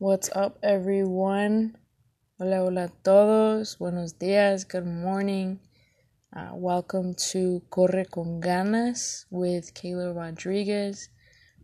What's up, everyone? Hola, hola a todos. Buenos días. Good morning. Uh, welcome to Corre con Ganas with Kayla Rodriguez.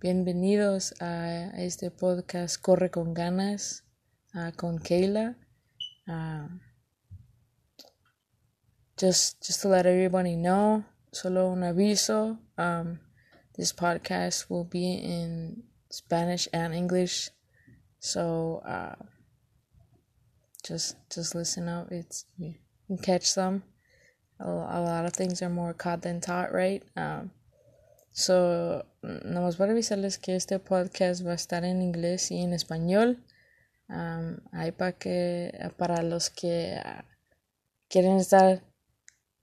Bienvenidos a este podcast Corre con Ganas uh, con Kayla. Uh, just, just to let everybody know, solo un aviso. Um, this podcast will be in Spanish and English. So uh, just just listen up. It's you can catch some. A, lot of things are more caught than taught, right? Um, so nomás para avisarles que este podcast va a estar en inglés y en español. Um, hay para que para los que uh, quieren estar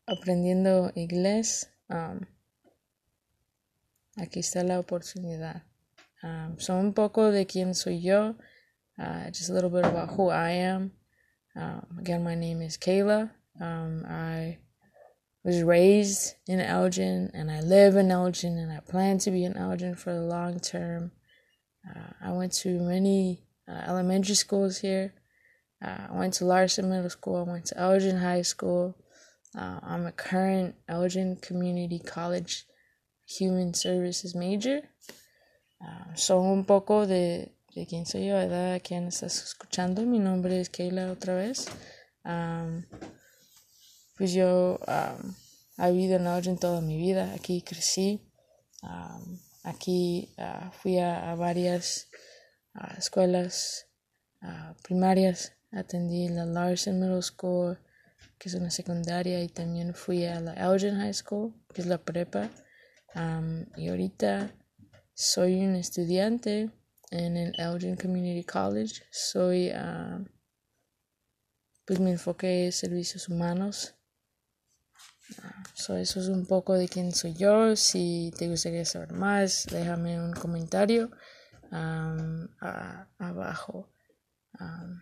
aprendiendo inglés. Um, aquí está la oportunidad. Um, so un poco de quién soy yo. Uh, just a little bit about who I am. Um, again, my name is Kayla. Um, I was raised in Elgin and I live in Elgin and I plan to be in Elgin for the long term. Uh, I went to many uh, elementary schools here. Uh, I went to Larson Middle School. I went to Elgin High School. Uh, I'm a current Elgin Community College Human Services major. Uh, so un poco de de quién soy yo, ¿verdad? ¿Quién estás escuchando? Mi nombre es Kayla otra vez. Um, pues yo um, he vivido en Elgin toda mi vida, aquí crecí, um, aquí uh, fui a, a varias uh, escuelas uh, primarias, atendí la Larson Middle School, que es una secundaria, y también fui a la Elgin High School, que es la prepa, y ahorita soy un estudiante en el Elgin Community College. Soy, uh, pues mi enfoque es servicios humanos. Uh, so eso es un poco de quién soy yo. Si te gustaría saber más, déjame un comentario um, uh, abajo. Um,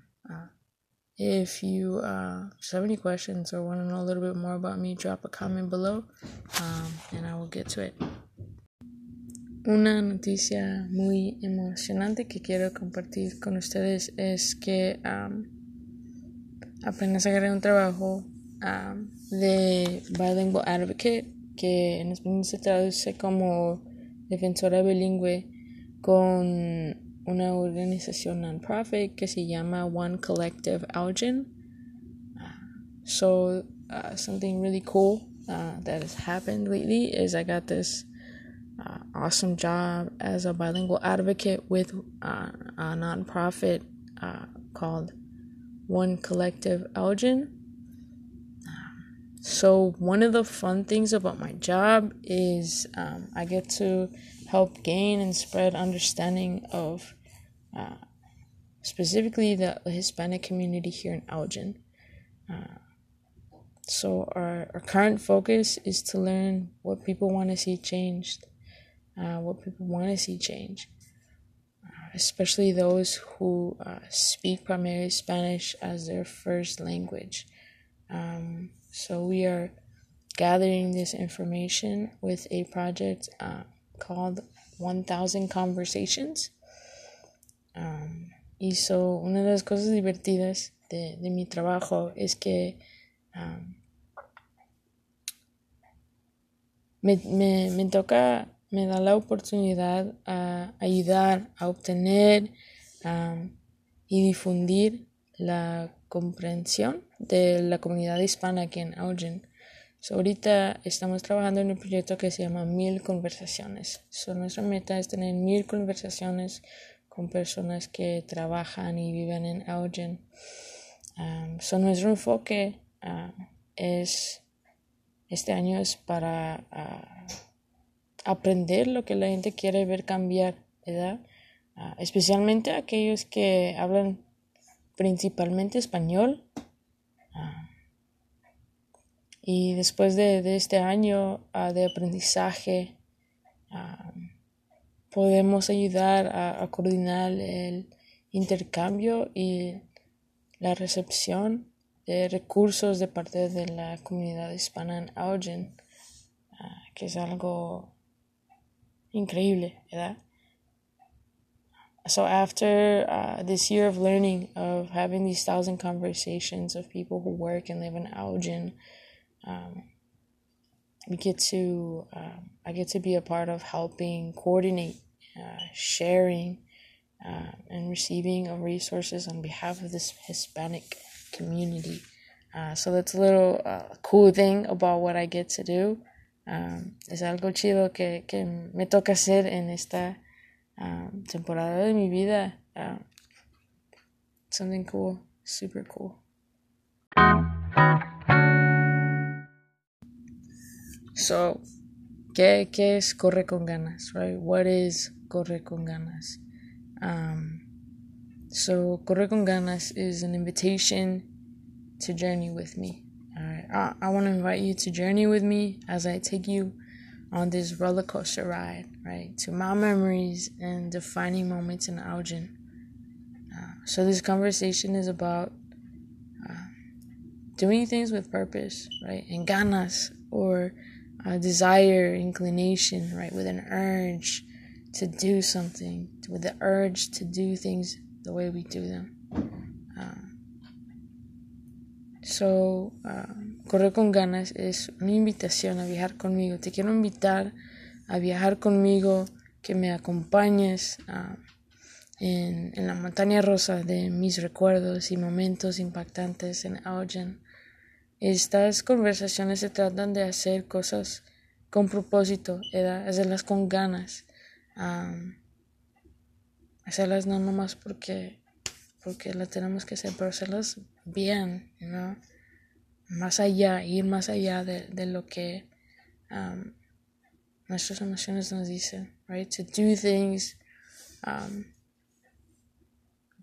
if you uh, have any questions or want to know a little bit more about me, drop a comment below um, and I will get to it. Una noticia muy emocionante que quiero compartir con ustedes es que um, apenas agarré un trabajo um, de Bilingual Advocate, que en español se traduce como defensora bilingüe, con una organización non-profit que se llama One Collective Elgin. Uh, so, uh, something really cool uh, that has happened lately is I got this uh, awesome job as a bilingual advocate with uh, a nonprofit uh, called One Collective Elgin. So, one of the fun things about my job is um, I get to help gain and spread understanding of uh, specifically the Hispanic community here in Elgin. Uh, so, our, our current focus is to learn what people want to see changed uh, what people want to see change, uh, especially those who uh, speak primarily Spanish as their first language. Um, so we are gathering this information with a project uh, called 1000 Conversations. Um, y so una de las cosas divertidas de, de mi trabajo es que um, me, me, me toca me da la oportunidad a ayudar a obtener y difundir la comprensión de la comunidad hispana aquí en Elgin. ahorita estamos trabajando en un proyecto que se llama Mil Conversaciones. nuestra meta es tener mil conversaciones con personas que trabajan y viven en Elgin. nuestro enfoque es este año es para ah, aprender lo que la gente quiere ver cambiar, ¿verdad? Uh, especialmente aquellos que hablan principalmente español. Uh, y después de, de este año uh, de aprendizaje, podemos ayudar a, a, coordinar el intercambio y la recepción de recursos de parte de la comunidad hispana en Elgin, que es algo increíble, ¿verdad? so after uh, this year of learning of having these thousand conversations of people who work and live in Elgin, um, we get to um, I get to be a part of helping coordinate, uh, sharing, uh, and receiving of resources on behalf of this Hispanic community. Uh, so that's a little uh, cool thing about what I get to do. Um, es algo chido que, que me toca hacer en esta um, temporada de mi vida. Um, something cool, super cool. So, ¿qué, ¿qué es corre con ganas? Right? What is corre con ganas? Um, so, corre con ganas is an invitation to journey with me. I, I want to invite you to journey with me as I take you on this roller coaster ride, right, to my memories and defining moments in Elgin. Uh, so, this conversation is about uh, doing things with purpose, right, and ganas, or a desire, inclination, right, with an urge to do something, with the urge to do things the way we do them. Uh, So, uh, Correr con ganas es una invitación a viajar conmigo. Te quiero invitar a viajar conmigo, que me acompañes uh, en, en, la montaña rosa de mis recuerdos y momentos impactantes en Elgin. Estas conversaciones se tratan de hacer cosas con propósito, ¿verdad? hacerlas con ganas, um, hacerlas no nomás porque porque las tenemos que hacer, pero hacerlas bien, ¿no? Más allá, ir más allá de, de lo que um, nuestras emociones nos dicen, right? To do things um,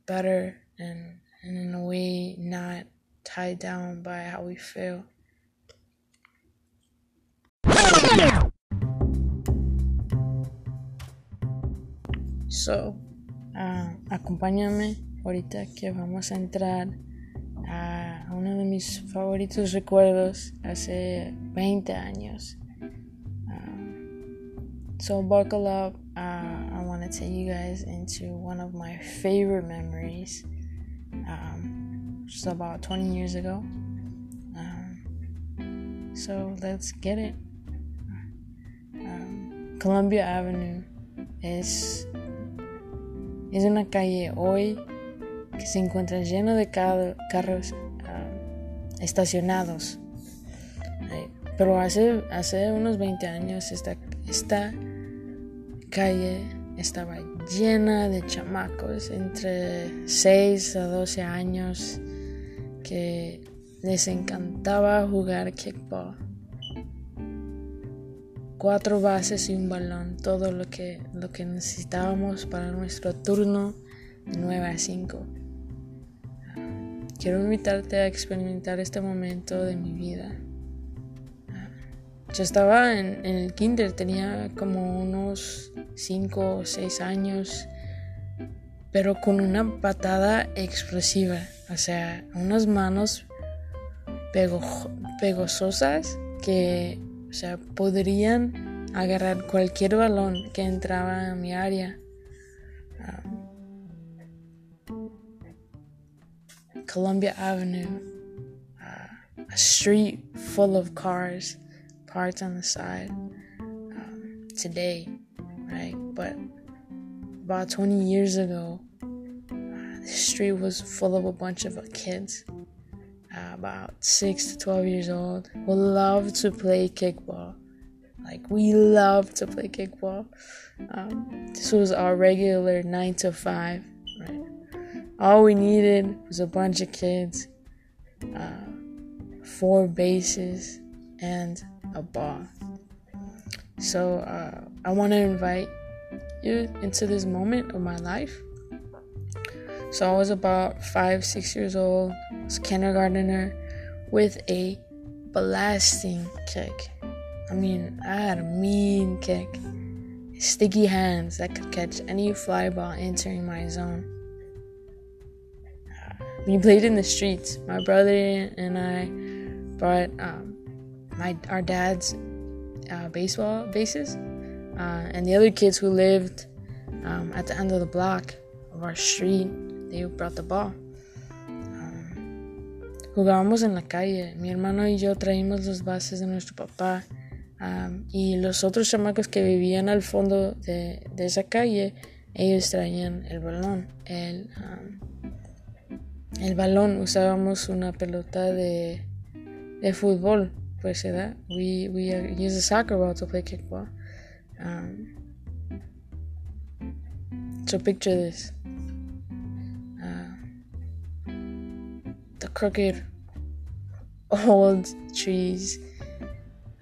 better and, and in a way not tied down by how we feel. So, uh, acompáñame ahorita que vamos a entrar a uno de mis favoritos recuerdos hace 20 años. Um, so buckle up. Uh, I want to take you guys into one of my favorite memories. Um, just about 20 years ago. Um, so let's get it. Um, Columbia Avenue es, es una calle hoy que se encuentra lleno de carros uh, estacionados. Pero hace, hace unos 20 años esta, esta calle estaba llena de chamacos entre 6 a 12 años que les encantaba jugar kickball. Cuatro bases y un balón, todo lo que, lo que necesitábamos para nuestro turno de 9 a 5. Quiero invitarte a experimentar este momento de mi vida. Yo estaba en, el kinder, tenía como unos 5 o 6 años, pero con una patada explosiva, o sea, unas manos pegososas que, o sea, podrían agarrar cualquier balón que entraba a mi área. Columbia Avenue, uh, a street full of cars parked on the side um, today, right? But about 20 years ago, uh, the street was full of a bunch of kids, uh, about 6 to 12 years old, who love to play kickball. Like, we love to play kickball. Um, this was our regular 9 to 5, right? All we needed was a bunch of kids, uh, four bases, and a ball. So uh, I want to invite you into this moment of my life. So I was about five, six years old, I was kindergartner with a blasting kick. I mean, I had a mean kick. Sticky hands that could catch any fly ball entering my zone. We played in the streets. My brother and I brought um, my our dad's uh, baseball bases, uh, and the other kids who lived um, at the end of the block of our street, they brought the ball. Um, jugábamos en la calle. Mi hermano y yo traímos los bases de nuestro papá. Um, y los otros chamacos que vivían al fondo de, de, esa calle, ellos traían el balón. El, um, el balón usábamos una pelota de, de fútbol, pues, ¿verdad? We, we use a soccer ball to play kickball. Um, so picture this. Uh, the crooked old trees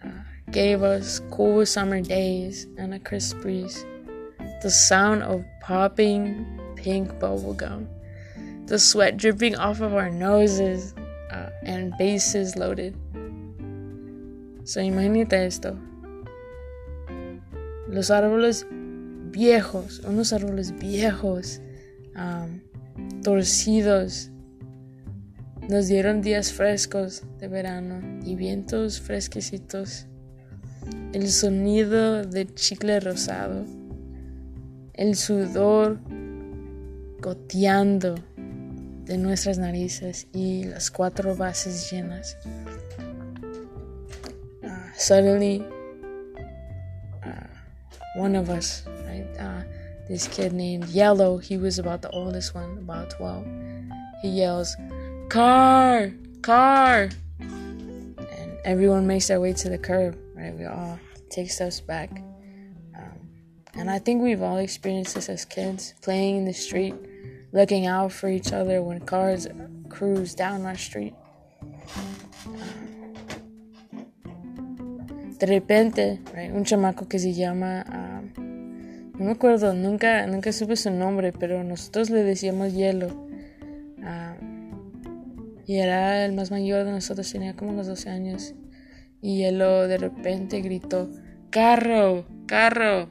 uh, gave us cool summer days and a crisp breeze. The sound of popping pink bubble gum. The sweat dripping off of our noses uh, and bases loaded. So imagínate esto. Los árboles viejos, unos árboles viejos, um, torcidos. Nos dieron días frescos de verano y vientos fresquecitos. El sonido de chicle rosado. El sudor goteando de nuestras narices y las cuatro bases llenas. Uh, suddenly, uh, one of us uh, this kid named Hielo. He was about the oldest one, about 12. He yells, Car! Car! And everyone makes their way to the curb, right? We all take steps back. Um, and I think we've all experienced this as kids, playing in the street, looking out for each other when cars cruise down our street. de repente, right, un chamaco que se llama um, No me acuerdo, nunca, nunca supe su nombre, pero nosotros le decíamos hielo. Ah, y era el más mayor de nosotros, tenía como unos 12 años. Y hielo de repente gritó, carro, carro.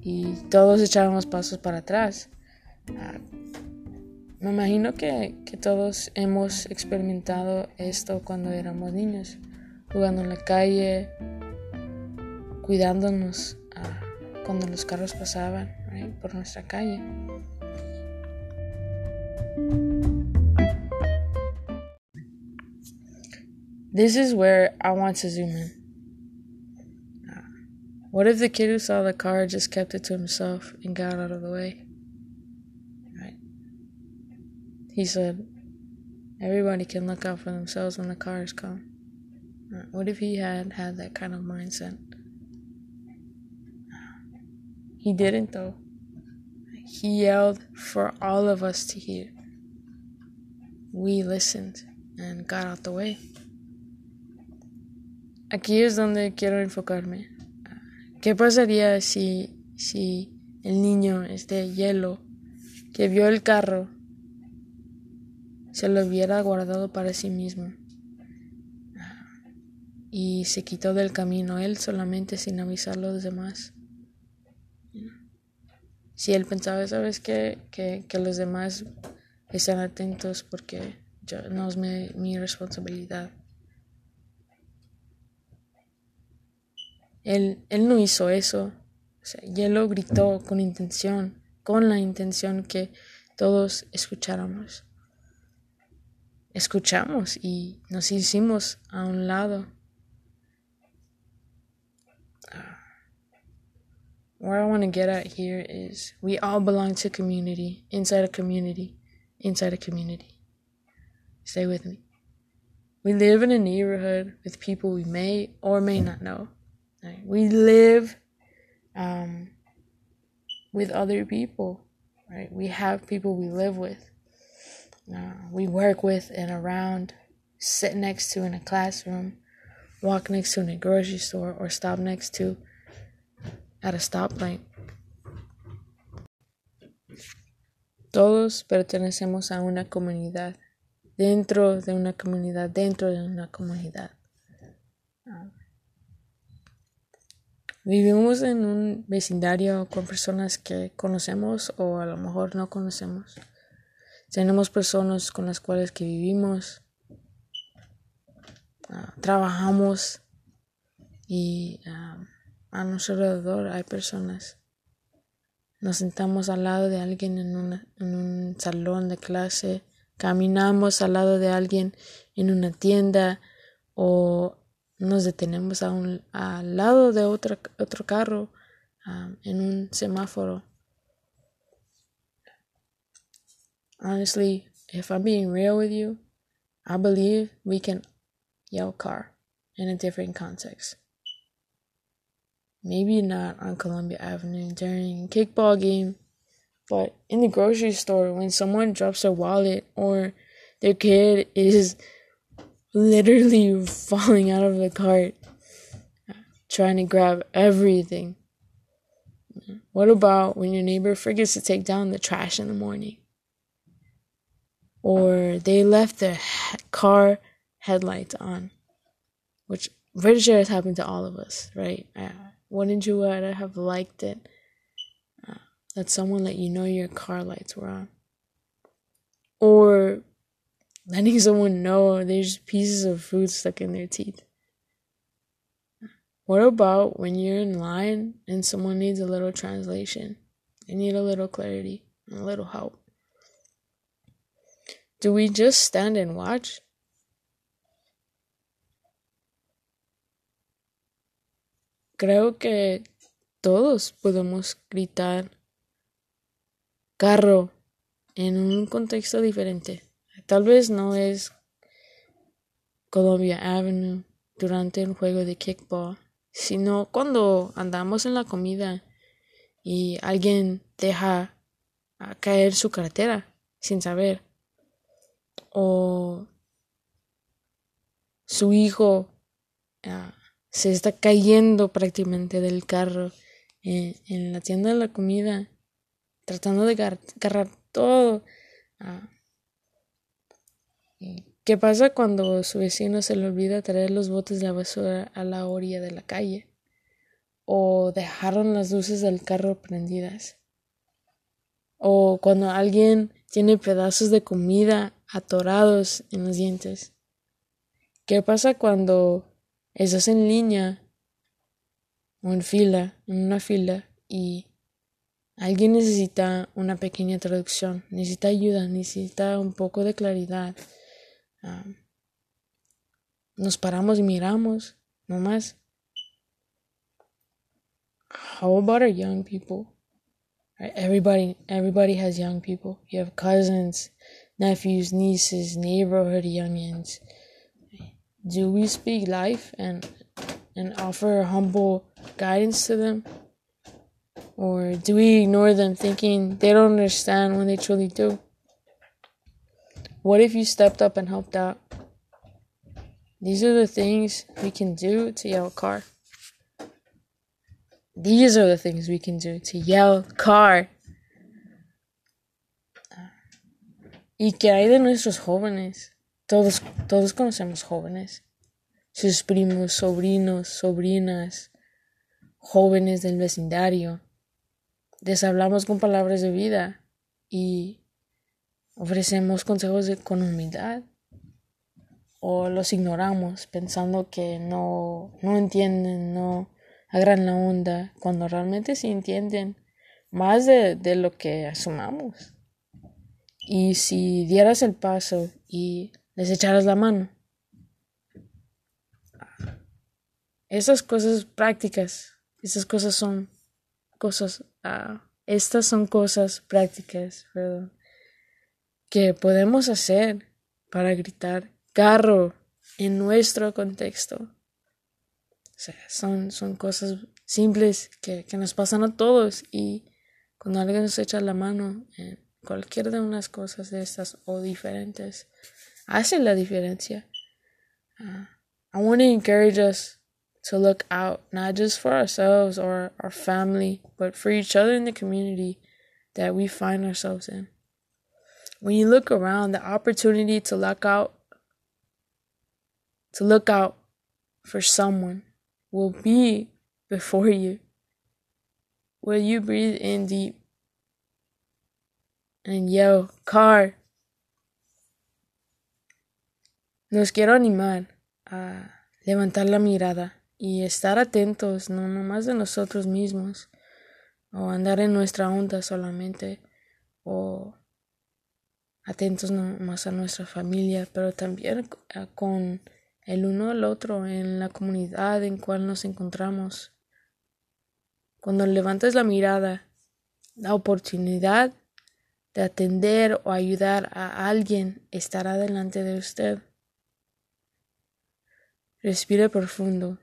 Y todos echábamos pasos para atrás. Ah, me imagino que, que todos hemos experimentado esto cuando éramos niños, jugando en la calle, cuidándonos cuando los carros pasaban right, por nuestra calle. This is where I want to zoom in. Uh, what if the kid who saw the car just kept it to himself and got out of the way? He said, everybody can look out for themselves when the cars come. What if he had had that kind of mindset? He didn't, though. He yelled for all of us to hear. We listened and got out the way. Aquí es donde quiero enfocarme. ¿Qué pasaría si, si el niño, este hielo, que vio el carro, se lo hubiera guardado para sí mismo? Y se quitó del camino él solamente sin avisar a los demás si él pensaba, sabes que, que, que los demás están atentos porque yo, no es mi, mi responsabilidad. Él, él no hizo eso. O sea, y él lo gritó con intención, con la intención que todos escucháramos. Escuchamos y nos hicimos a un lado. where I want to get at here is we all belong to community, inside a community, inside a community. Stay with me. We live in a neighborhood with people we may or may not know. Right? We live um, with other people, right? We have people we live with, uh, we work with and around, sit next to in a classroom, walk next to in a grocery store, or stop next to at a stoplight. Todos pertenecemos a una comunidad, dentro de una comunidad, dentro de una comunidad. Vivimos en un vecindario con personas que conocemos o a lo mejor no conocemos. Tenemos personas con las cuales que vivimos, ah, trabajamos y ah, a nuestro alrededor hay personas. nos sentamos al lado de alguien en, en un salón de clase, caminamos al lado de alguien en una tienda o nos detenemos a un, al lado de otro, otro carro um, en un semáforo. Honestly, if I'm being real with you, I believe we can yell car in a different context. Maybe not on Columbia Avenue during kickball game, but in the grocery store when someone drops their wallet or their kid is literally falling out of the cart, trying to grab everything. What about when your neighbor forgets to take down the trash in the morning? Or they left their car headlights on, which pretty sure has happened to all of us, right? Uh, wouldn't you have liked it uh, that someone let you know your car lights were on? Or letting someone know there's pieces of food stuck in their teeth. What about when you're in line and someone needs a little translation? They need a little clarity, a little help. Do we just stand and watch? Creo que todos podemos gritar carro en un contexto diferente. Tal vez no es Columbia Avenue durante un juego de kickball, sino cuando andamos en la comida y alguien deja caer su cartera sin saber o su hijo ah, se está cayendo prácticamente del carro en, la tienda de la comida tratando de agarrar todo ah, ¿Qué pasa cuando su vecino se le olvida traer los botes de la basura a la orilla de la calle? ¿O dejaron las luces del carro prendidas? ¿O cuando alguien tiene pedazos de comida atorados en los dientes? ¿Qué pasa cuando estás en línea o en fila, en una fila y alguien necesita una pequeña traducción, necesita ayuda, necesita un poco de claridad? Um, nos paramos y miramos, no más. How about our young people? Everybody, everybody has young people. You have cousins, nephews, nieces, neighborhood youngins. Do we speak life and and offer humble guidance to them? Or do we ignore them thinking they don't understand when they truly do? What if you stepped up and helped out? These are the things we can do to yell car. These are the things we can do to yell car. ¿Y qué hay de nuestros jóvenes? Todos, todos conocemos jóvenes. Sus primos, sobrinos, sobrinas, jóvenes del vecindario. Les hablamos con palabras de vida y ofrecemos consejos de, con humildad o los ignoramos pensando que no, no entienden, no agarran la onda, cuando realmente sí entienden más de, de lo que asumamos. Y si dieras el paso y les echaras la mano, esas cosas prácticas, esas cosas son cosas, uh, estas son cosas prácticas, perdón, que podemos hacer para gritar carro en nuestro contexto. O sea, son, son cosas simples que, que nos pasan a todos y cuando alguien nos echa la mano en cualquier de unas cosas de estas o diferentes, hace la diferencia. Uh, I want to encourage us to look out, not just for ourselves or our family, but for each other in the community that we find ourselves in. when you look around, the opportunity to look out, to look out for someone will be before you. Will you breathe in deep and yell, car? Nos quiero animar a levantar la mirada y estar atentos no nomás de nosotros mismos, o andar en nuestra onda solamente o atentos más a nuestra familia, pero también con el uno al otro en la comunidad en cual nos encontramos. Cuando levantes la mirada, la oportunidad de atender o ayudar a alguien estará delante de usted. Respire profundo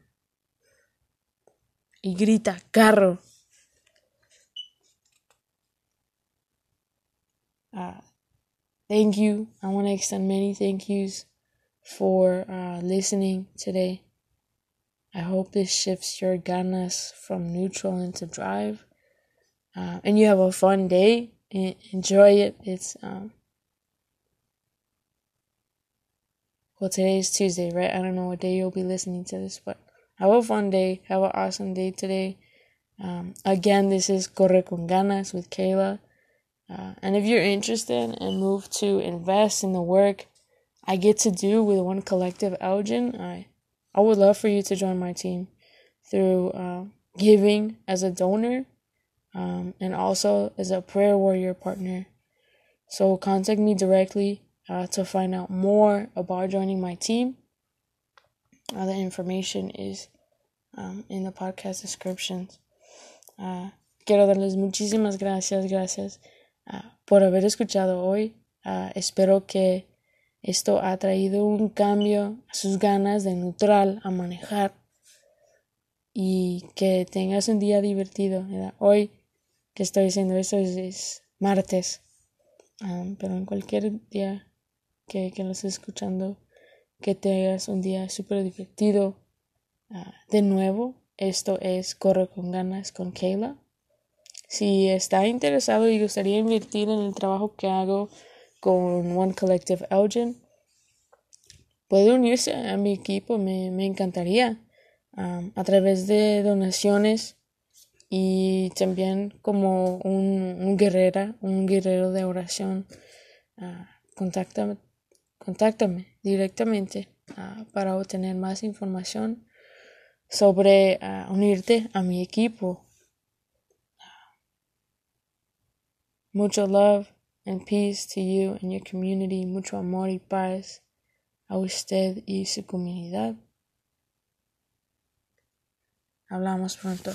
y grita, carro. Uh, thank you. I want to extend many thank yous for uh, listening today. I hope this shifts your ganas from neutral into drive. Uh, and you have a fun day. Enjoy it. It's, um, well, today is Tuesday, right? I don't know what day you'll be listening to this, but have a fun day. Have an awesome day today. Um, again, this is Corre con Ganas with Kayla. Uh, and if you're interested and move to invest in the work I get to do with One Collective Elgin, I, I would love for you to join my team through uh, giving as a donor um, and also as a prayer warrior partner. So contact me directly uh, to find out more about joining my team. Uh, the information is um, in the podcast descriptions. Uh, quiero darles muchísimas gracias, gracias uh, por haber escuchado hoy. Uh, espero que Esto ha traído un cambio a sus ganas de neutral a manejar y que tengas un día divertido. Hoy que estoy diciendo esto es, martes, pero en cualquier día que, que lo estés escuchando, que tengas un día súper divertido. Ah, de nuevo, esto es Corre con ganas con Kayla. Si está interesado y gustaría invertir en el trabajo que hago, con One Collective Elgin. Puede unirse a mi equipo, me, encantaría, um, a través de donaciones y también como un, guerrera, un guerrero de oración. Uh, contáctame, contáctame directamente uh, para obtener más información sobre uh, unirte a mi equipo. Mucho love and peace to you and your community. Mucho amor y paz a usted y su comunidad. Hablamos pronto.